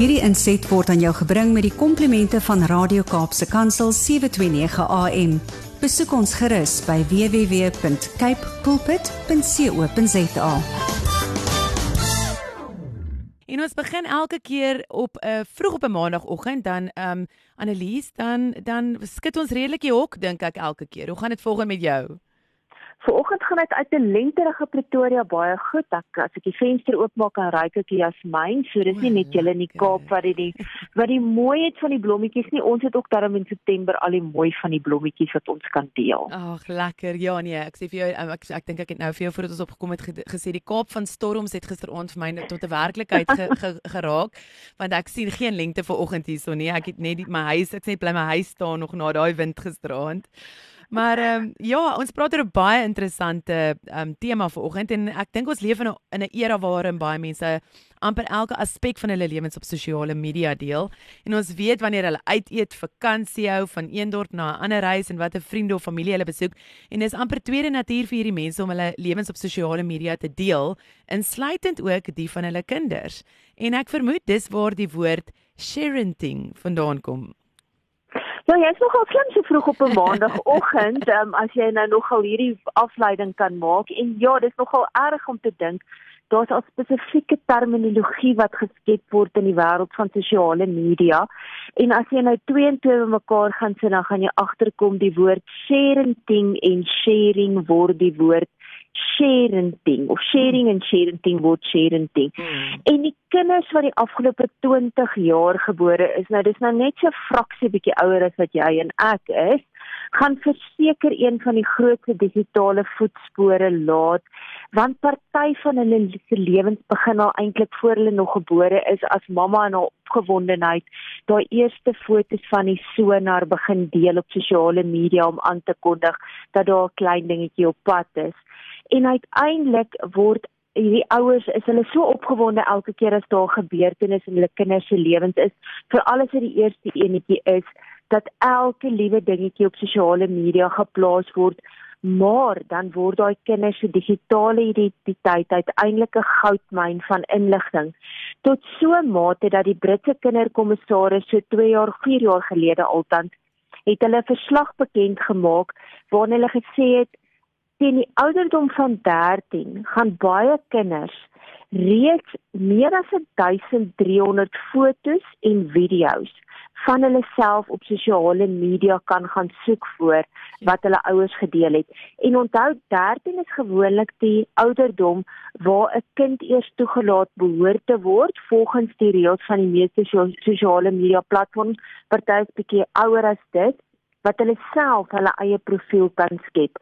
Hierdie inset word aan jou gebring met die komplimente van Radio Kaapse Kansel 729 AM. Besoek ons gerus by www.cape pulpit.co.za. En ons begin elke keer op 'n uh, vroeg op 'n maandagooggend dan ehm um, Annelies dan dan skit ons redelik die hok dink ek elke keer. Hoe gaan dit volgens met jou? Vanoggend gaan dit uit 'n lenterige Pretoria baie goed. Ek as ek die venster oopmaak en ry ek jasmyn, so dis nie net julle in die Kaap wat dit die wat die mooiheid van die blommetjies nie. Ons het ook daarom in September al die mooi van die blommetjies wat ons kan deel. Ag, lekker. Ja nee, ek sê vir jou ek ek, ek dink ek het nou vir jou voordat ons opgekom het gesê die Kaap van storms het gisteraand vir my tot 'n werklikheid ge, ge, geraak want ek sien geen lengte vanoggend hierso nie. Ek het net die, my huis, ek sê bly my huis staan nog na daai wind gisteraand. Maar ehm um, ja, ons praat oor 'n baie interessante ehm um, tema vanoggend en ek dink ons leef in 'n in 'n era waarin baie mense amper elke aspek van hulle lewens op sosiale media deel. En ons weet wanneer hulle uit eet, vakansie hou van een dorp na 'n ander reis en wat 'n vriende of familie hulle besoek. En dis amper tweede natuur vir hierdie mense om hulle lewens op sosiale media te deel, insluitend ook die van hulle kinders. En ek vermoed dis waar die woord sharenting vandaan kom. Ja, jy is nogal slim so vroeg op 'n maandagooggend, um, as jy nou nogal hierdie afleiding kan maak. En ja, dis nogal erg om te dink daar's al spesifieke terminologie wat geskep word in die wêreld van sosiale media. En as jy nou twee en twee bymekaar gaan sit, dan gaan jy agterkom die woord sharing en sharing word die woord sharing of sharing en sharing ding word sharing. Hmm. En die kinders wat die afgelope 20 jaar gebore is, nou dis nou net so fraksie bietjie ouer as wat jy en ek is, gaan verseker een van die grootste digitale voetspore laat want party van hulle se lewens begin al eintlik voor hulle nog gebore is as mamma in haar opgewondenheid daai eerste foto's van die sonar begin deel op sosiale media om aan te kondig dat daar 'n klein dingetjie op pad is en uiteindelik word hierdie ouers is hulle so opgewonde elke keer as daar gebeurtenis in hulle kinders se lewens is vir alles wat die eerste enetjie is dat elke liewe dingetjie op sosiale media geplaas word. Maar dan word daai kinders se digitale identiteit uiteindelik 'n goudmyn van inligting. Tot so mate dat die Britse kinderkommissaris so 2 jaar 4 jaar gelede altyd het hulle 'n verslag bekend gemaak waarin hulle gesê het teen die ouderdom van 13 gaan baie kinders reeds meer as 1300 fotos en video's van hulle self op sosiale media kan gaan soek voor wat hulle ouers gedeel het. En onthou 13 is gewoonlik die ouderdom waar 'n kind eers toegelaat behoort te word volgens die reëls van die meeste sosiale media platforms. Party is bietjie ouer as dit wat hulle self hulle eie profiel kan skep.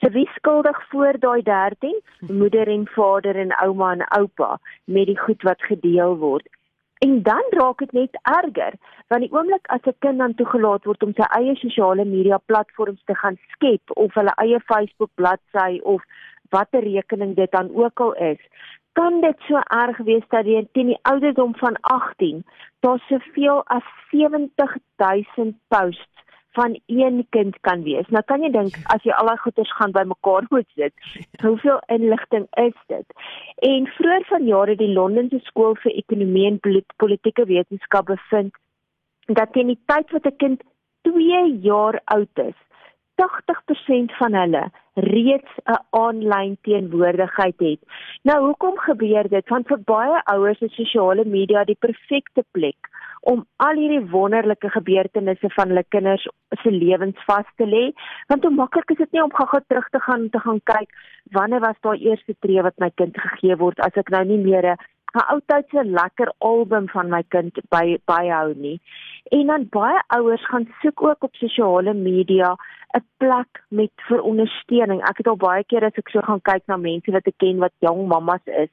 So wie skuldig voor daai 13? Moeder en vader en ouma en oupa met die goed wat gedeel word. En dan raak dit net erger, want die oomblik as 'n kind dan toegelaat word om sy eie sosiale media platforms te gaan skep of hulle eie Facebook bladsy of watter rekening dit dan ook al is, kan dit so erg wees dat jy teen die ouderdom van 18 daar soveel as 70000 posts van een kind kan wees. Nou kan jy dink as jy al daai goeders gaan bymekaar moet sit, hoeveel inligting is dit? En vroeër vanjaar het die Londense skool vir ekonomie en politieke wetenskap bevind dat teen die tyd wat 'n kind 2 jaar oud is, 80% van hulle reeds 'n aanlyn teenwoordigheid het. Nou hoekom gebeur dit? Want vir baie ouers is sosiale media die perfekte plek om al hierdie wonderlike gebeurtenisse van hulle kinders se lewens vas te lê. Want hoe maklik is dit nie om gou-gou terug te gaan te gaan kyk wanneer was daai eerste tree wat my kind gegee word as ek nou nie meer 'n ou tydse lekker album van my kind by byhou nie. En dan baie ouers gaan soek ook op sosiale media 'n plek met verondersteuning. Ek het al baie keer as ek so gaan kyk na mense wat ek ken wat jong mammas is,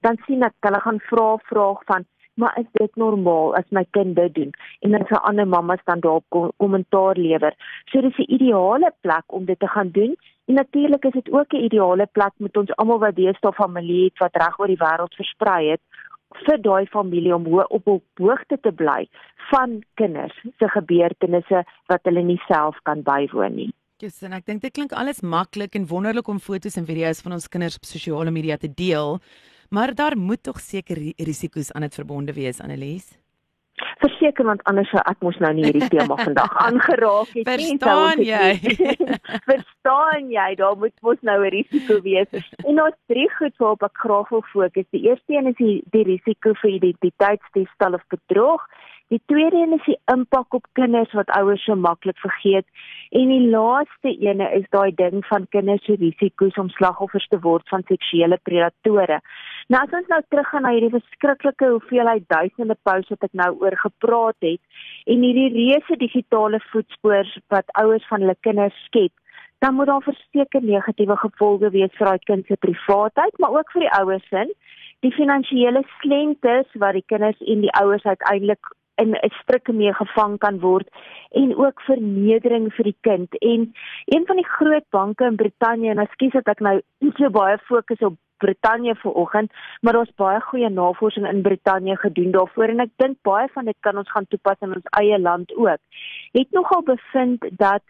dan sien ek hulle gaan vra vraag van maar is dit normaal as my kind dit doen en dan vir ander mammas dan daar kommentaar lewer. So dis 'n ideale plek om dit te gaan doen. En natuurlik is dit ook 'n ideale plek met ons almal wat deesdae familie het wat reg oor die wêreld versprei het vir daai familie om op op hoogte te bly van kinders se gebeurtenisse wat hulle nie self kan bywoon nie. Yes, en ek dink dit klink alles maklik en wonderlik om foto's en video's van ons kinders op sosiale media te deel. Maar daar moet tog seker risiko's aan dit verbonde wees, Annelies. Verseker want anders sou ek mos nou nie hierdie tema vandag aangeraak het nie. Verstaan jy? Verstaan jy? Daar moet mos nou 'n risiko wees. En ons drie goed waarop ek graag wil fokus. Die eerste een is die, die risiko vir identiteitsdiefstal of bedrog. Die tweede een is die impak op kinders wat ouers so maklik vergeet en die laaste ene is daai ding van kinders se risiko's om slagoffers te word van seksuele predatore. Nou as ons nou teruggaan na hierdie verskriklike hoeveelheid duisende posts wat ek nou oor gepraat het en hierdie reuse digitale voetspoor wat ouers van hulle kinders skep, dan moet daar verseker negatiewe gevolge wees vir daai kind se privaatheid, maar ook vir die ouers se die finansiële slentes wat die kinders en die ouers uiteindelik in 'n struike mee gevang kan word en ook vernedering vir die kind. En een van die groot banke in Brittanje en ekskuus dat ek nou so baie fokus op Brittanje vanoggend, maar daar's baie goeie navorsing in Brittanje gedoen daarvoor en ek dink baie van dit kan ons gaan toepas in ons eie land ook. Het nogal bevind dat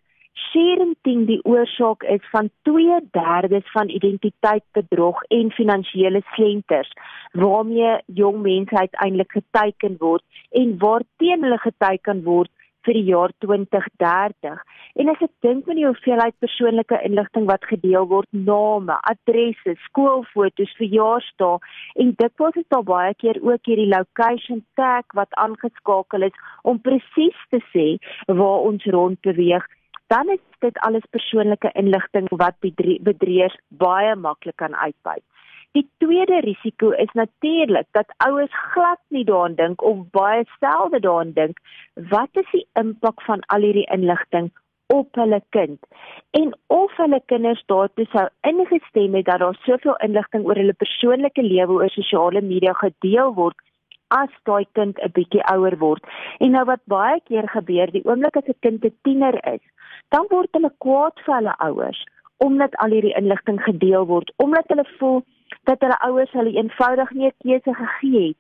sharing die oorsaak is van 2/3 van identiteitsbedrog en finansiële slenters waarmee jong mense uiteindelik geteken word en waarteen hulle geteken word vir die jaar 2030. En as ek dink aan die hoeveelheid persoonlike inligting wat gedeel word, name, adresse, skoolfoto's, verjaarsdae en word dit al baie keer ook hierdie location tag wat aangeskakel is om presies te sê waar ons rond beweeg dan is dit alles persoonlike inligting wat bedrieërs baie maklik kan uitbuit. Die tweede risiko is natuurlik dat ouers glad nie daaraan dink of baie selde daaraan dink wat is die impak van al hierdie inligting op hulle kind en of hulle kinders daartoe sou ingestem het dat daar soveel inligting oor hulle persoonlike lewe oor sosiale media gedeel word as daai kind 'n bietjie ouer word. En nou wat baie keer gebeur, die oomblik as 'n kind 'n tiener is, dan word hulle kwaad vir hulle ouers omdat al hierdie inligting gedeel word, omdat hulle voel dat hulle ouers hulle eenvoudig nie 'n keuse gegee het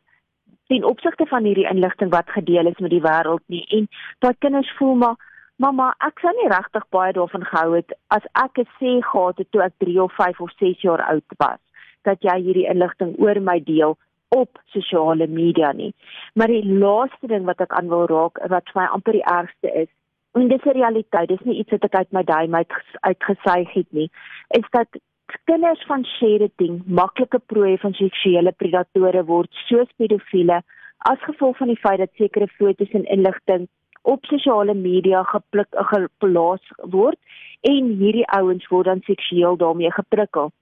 ten opsigte van hierdie inligting wat gedeel is met die wêreld nie. En daai kinders voel maar Mamma, ek sou nie regtig baie daarvan gehou het as ek 'n sê gehad het toe ek 3 of 5 of 6 jaar oud was dat jy hierdie inligting oor my deel op sosiale media nie. Maar die laaste ding wat ek aan wil raak wat vir my amper die ergste is, en dis 'n realiteit, dis nie iets wat ek uit my duim uit uitgesuig het nie, is dat kinders van sharing maklike prooi van seksuele predatore word, soos pedofiele, as gevolg van die feit dat sekere foto's en inligting op sosiale media gepluk geplaas word en hierdie ouens word dan seksueel daarmee geprikkel.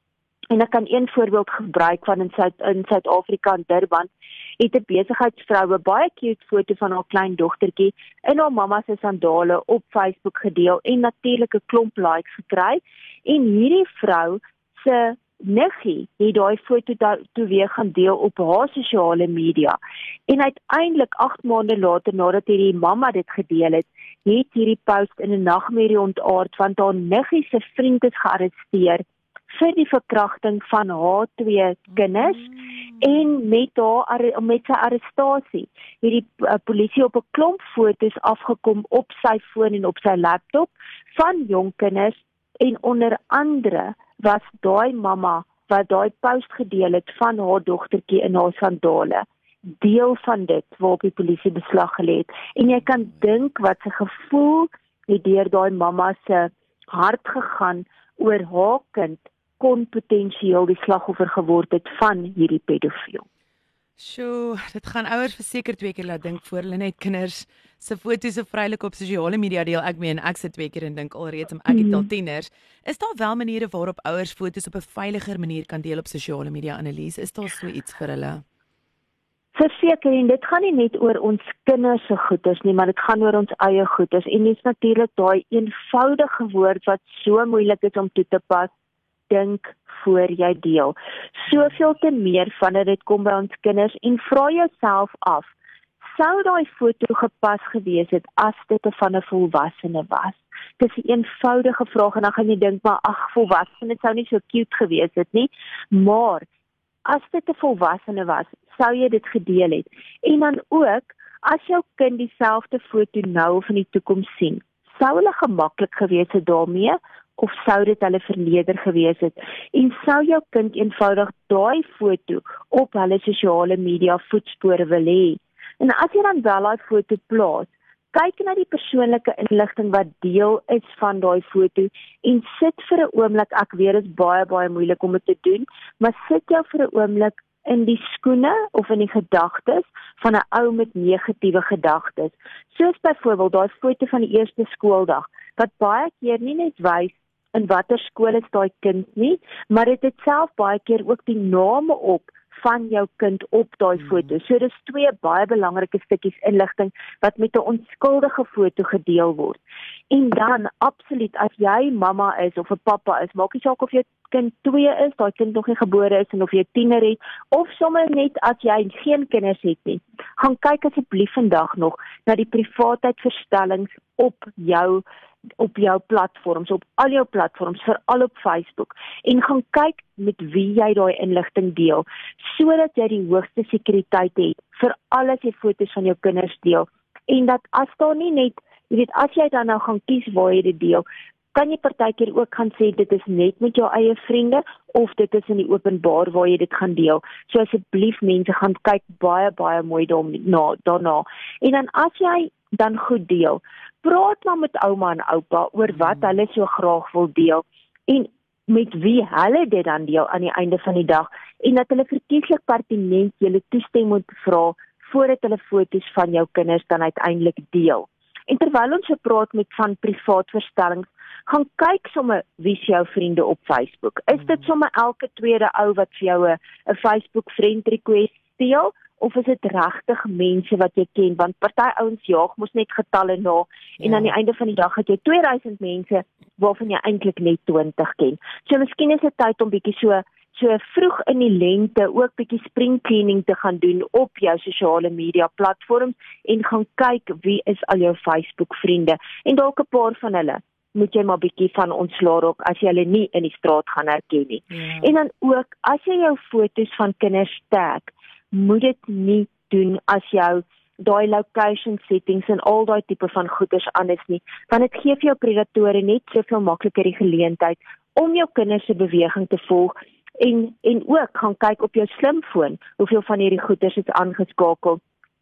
En ek kan een voorbeeld gebruik van in Suid in Suid-Afrika in Durban het 'n besigheidsvrou 'n baie cute foto van haar klein dogtertjie in haar mamma se sandale op Facebook gedeel en natuurlik 'n klomp likes gekry. En hierdie vrou se niggie het daai foto toe weer gaan deel op haar sosiale media. En uiteindelik 8 maande later nadat hierdie mamma dit gedeel het, het hierdie post in 'n nagmerrie ontaard want haar niggie se vriend is gearresteer vir die verkrachting van haar twee kinders en met haar met sy arrestasie het die uh, polisie op 'n klomp fotos afgekom op sy foon en op sy laptop van jong kinders en onder andere was daai mamma wat daai post gedeel het van haar dogtertjie in haar sandale deel van dit waarop die polisie beslag gelê het. En jy kan dink wat se gevoel het deur daai mamma se hart gegaan oor haar kind kon potensieel die slagoffer geword het van hierdie pedofiel. Sjoe, dit gaan ouers verseker twee keer laat dink voor hulle net kinders se foto's of vrylik op sosiale media deel. Ek meen ek sit twee keer en dink alreeds om ek het al mhm. tieners. Is daar wel maniere waarop ouers foto's op 'n veiliger manier kan deel op sosiale media analise? Is daar so iets vir hulle? Verseker, en dit gaan nie net oor ons kinders se goeders nie, maar dit gaan oor ons eie goeders. En dis natuurlik daai eenvoudige woord wat so moeilik is om toe te pas dink voor jy deel. Soveel te meer wanneer dit kom by ons kinders en vra jouself af, sou daai foto gepas gewees het as dit van 'n volwassene was? Dis 'n eenvoudige vraag en dan gaan jy dink maar ag, volwassene sou nie so cute gewees het nie, maar as dit 'n volwassene was, sou jy dit gedeel het. En dan ook as jou kind dieselfde foto nou of in die toekoms sien, sou hulle gemaklik gewees het daarmee of sou dit hulle verneder gewees het en sou jou kind eenvoudig daai foto op hulle sosiale media voetspore wil hê En as jy dan wel daai foto plaas, kyk na die persoonlike inligting wat deel is van daai foto en sit vir 'n oomblik, ek weet dit is baie baie moeilik om dit te doen, maar sit jou vir 'n oomblik in die skoene of in die gedagtes van 'n ou met negatiewe gedagtes. Soos byvoorbeeld daai foto van die eerste skooldag wat baie keer nie net wys in watter skool is daai kind nie, maar dit het self baie keer ook die name op van jou kind op daai mm. foto. So dis twee baie belangrike stukkies inligting wat met 'n onskuldige foto gedeel word. En dan absoluut as jy mamma is of 'n pappa is, maak nie saak of jy kind 2 is, daai kind nog nie gebore is en of jy tiener het of sommer net as jy geen kinders het nie. Gaan kyk asseblief vandag nog na die privaatheid-verstellings op jou op jou platforms, op al jou platforms, veral op Facebook en gaan kyk met wie jy daai inligting deel sodat jy die hoogste sekuriteit het vir alles jy foto's van jou kinders deel en dat as daar nie net jy weet as jy dan nou gaan kies waar jy dit deel kan jy partykeer ook gaan sê dit is net met jou eie vriende of dit is in die openbaar waar jy dit gaan deel. So asseblief mense gaan kyk baie baie mooi daarna daarna. En dan as jy dan goed deel, praat maar met ouma en oupa oor wat mm. hulle so graag wil deel en met wie hulle dit dan deel aan die einde van die dag en dat hulle verkieslik pertinent julle toestemming moet vra voordat hulle foto's van jou kinders dan uiteindelik deel. En terwyl ons so praat met van privaat verstellings, gaan kyk sommer wie se jou vriende op Facebook. Is dit mm. sommer elke tweede ou wat vir jou 'n Facebook friend request deel? Of is dit regtig mense wat jy ken want party ouens jaag mos net getalle na en ja. aan die einde van die dag het jy 2000 mense waarvan jy eintlik net 20 ken. So miskien is dit tyd om bietjie so so vroeg in die lente ook bietjie spring cleaning te gaan doen op jou sosiale media platforms en gaan kyk wie is al jou Facebook vriende en dalk 'n paar van hulle moet jy maar bietjie van ontslaa raak as jy hulle nie in die straat gaan herken nie. Ja. En dan ook as jy jou fotos van kinders tag moet dit nie doen as jou daai location settings en al daai tipe van goeders anders nie. Want dit gee vir jou predatore net soveel makliker die geleentheid om jou kinders se beweging te volg en en ook gaan kyk op jou slimfoon hoeveel van hierdie goeders is aangeskakel.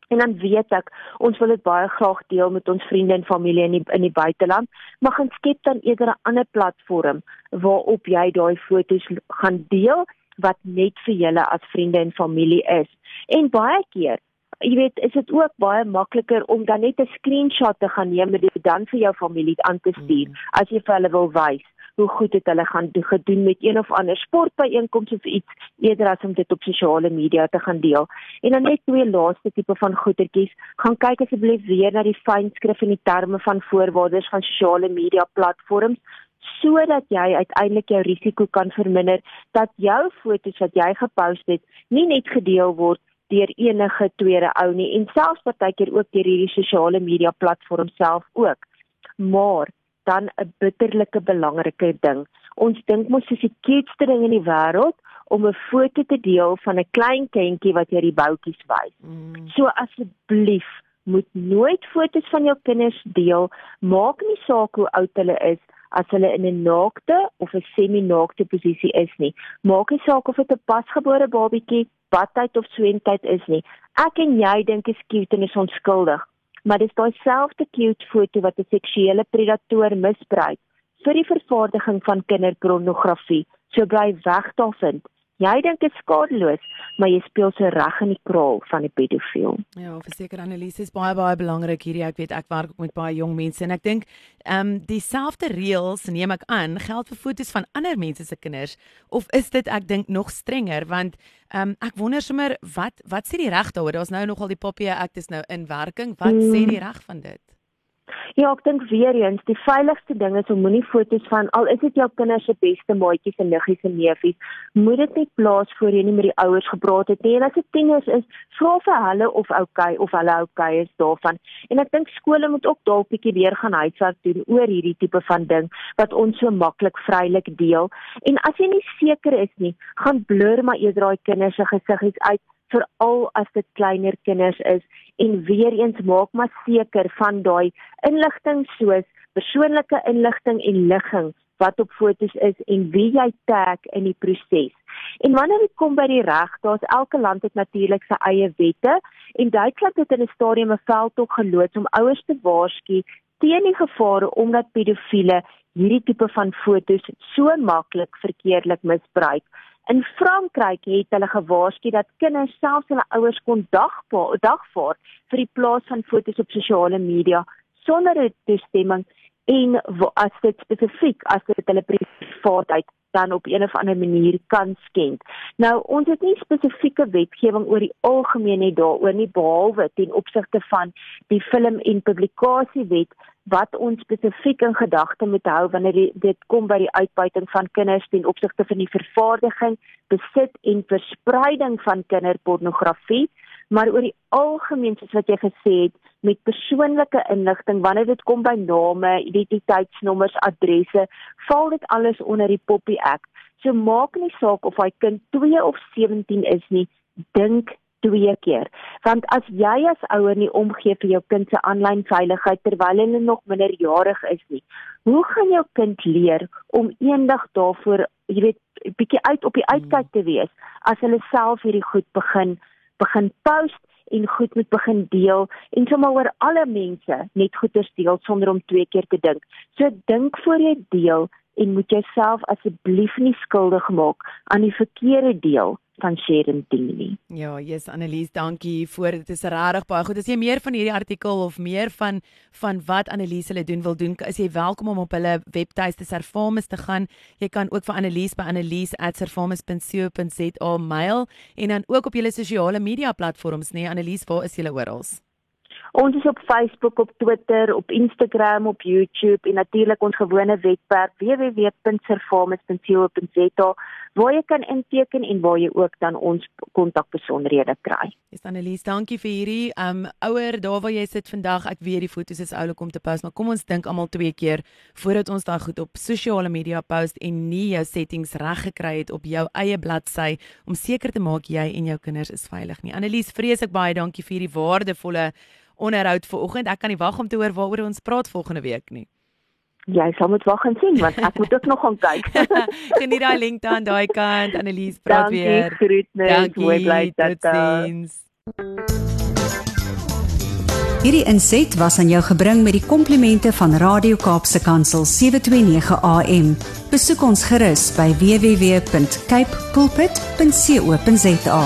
En dan weet ek ons wil dit baie graag deel met ons vriende en familie in die in die buiteland maar gaan skep dan eerder 'n ander platform waarop jy daai fotos gaan deel wat net vir julle as vriende en familie is. En baie keer, jy weet, is dit ook baie makliker om dan net 'n screenshot te gaan neem en dit dan vir jou familie aan te stuur mm. as jy vir hulle wil wys hoe goed dit hulle gaan do, gedoen met een of ander sportbyeenkoms of iets eerder as om dit op sosiale media te gaan deel. En dan net twee laaste tipe van goedertjies, gaan kyk asseblief weer na die fynskrif en die terme van voorwaardes van sosiale media platforms sodat jy uiteindelik jou risiko kan verminder dat jou foto's wat jy gepost het nie net gedeel word deur enige tweede ou nie en selfs partykeer ook deur hierdie sosiale media platform self ook. Maar dan 'n bitterlike belangrike ding. Ons dink mos dis die cutest ding in die wêreld om 'n foto te deel van 'n klein kindjie wat jy die boutjies wys. Mm. So asseblief moet nooit foto's van jou kinders deel, maak nie saak hoe oud hulle is as hulle in 'n naakte of 'n semi-naakte posisie is nie. Maak nie saak of dit 'n pasgebore babietjie, badtyd of swemtyd is nie. Ek en jy dink is cute en is onskuldig, maar dis daai selfde cute foto wat 'n seksuele predator misbruik vir die vervaardiging van kinderpornografie. So bly weg daarvan. Jy dink dit is skadeloos, maar jy speel so reg in die kraal van die pedofiel. Ja, verseker Annelies is baie baie belangrik hierdie. Ek weet ek werk ook met baie jong mense en ek dink ehm um, dieselfde reëls neem ek aan geld vir fotos van ander mense se kinders of is dit ek dink nog strenger want ehm um, ek wonder sommer wat wat sê die reg daaroor? Daar's nou nogal die Poppy Act is nou in werking. Wat mm. sê die reg van dit? Ja, ek dink weer eens, die veiligste ding is om moenie foto's van al is dit jou kinders se beste maatjies en niggies en neefies, moet dit net plaas voor jy nie met die ouers gepraat het nie. En as dit tieners is, vra vir hulle of okay of hulle okay is daarvan. En ek dink skole moet ook dalk bietjie weer gaan huiswerk doen oor hierdie tipe van ding wat ons so maklik vrylik deel. En as jy nie seker is nie, gaan blur maar eerder daai kinders se gesiggies uit veral as dit kleiner kinders is en weer eens maak maar seker van daai inligting soos persoonlike inligting en ligging wat op fotos is en wie jy tag in die proses. En wanneer dit kom by die reg, daar's elke land het natuurlik sy eie wette en Duitsland het in 'n stadium 'n veldtog geloods om ouers te waarsku teen die gevare omdat pedofiele hierdie tipe van fotos so maklik verkeerdelik misbruik. In Frankryk het hulle gewaarsku dat kinders selfs hulle ouers kon dagvaar dagvaar vir die plaas van fotos op sosiale media sonder 'n toestemming en as dit spesifiek as dit hulle privaatheid dan op een of ander manier kan skend. Nou ons het nie spesifieke wetgewing oor die algemeen net daaroor nie behalwe ten opsigte van die film en publikasiewet wat ons spesifiek in gedagte moet hou wanneer dit kom by die uitbuiting van kinders ten opsigte van die vervaardiging, besit en verspreiding van kinderpornografie, maar oor die algemeen soos wat jy gesê het met persoonlike inligting wanneer dit kom by name, identiteitsnommers, adresse, val dit alles onder die Poppy Act. So maak nie saak of hy kind 2 of 17 is nie, dink twee keer. Want as jy as ouer nie omgee vir jou kind se aanlyn veiligheid terwyl hulle nog minderjarig is nie, hoe gaan jou kind leer om eendag daarvoor, jy weet, bietjie uit op die uitkyk te wees as hulle self hierdie goed begin begin post en goed moet begin deel en sommer oor alle mense net goeders deel sonder om twee keer te dink. So dink voor jy deel en moet jouself asseblief nie skuldig maak aan die verkeerde deel van Sharon Dini. Ja, yes Annelies, dankie vir dit is regtig baie goed. As jy meer van hierdie artikel of meer van van wat Annelies hulle doen wil doen, is jy welkom om op hulle webtuiste Servamus te gaan. Jy kan ook vir Annelies by annelies@servamus.co.za mail en dan ook op julle sosiale media platforms, nee Annelies, waar is julle oral? Ons is op Facebook, op Twitter, op Instagram, op YouTube en natuurlik ons gewone webwerf www.servamus.co.za waar jy kan inteken en waar jy ook dan ons kontakbesonderhede kry. Dis Annelies, dankie vir hierdie um ouer daar waar jy sit vandag. Ek weet die foto's is oulik om te post, maar kom ons dink almal twee keer voordat ons daai goed op sosiale media post en nie jou settings reg gekry het op jou eie bladsy om seker te maak jy en jou kinders is veilig nie. Annelies, vreeslik baie dankie vir hierdie waardevolle onderhoud vanoggend. Ek kan nie wag om te hoor waaroor ons praat volgende week nie. Jy sal moet wag en sien want ek moet ook nog gaan kyk. Geniet daai link dan daai kant Annelies praat Dankie, weer. Groetnis, Dankie, mooi bly dat. totsiens. Hierdie inset was aan jou gebring met die komplimente van Radio Kaapse Kansel 729 AM. Besoek ons gerus by www.cape pulpit.co.za.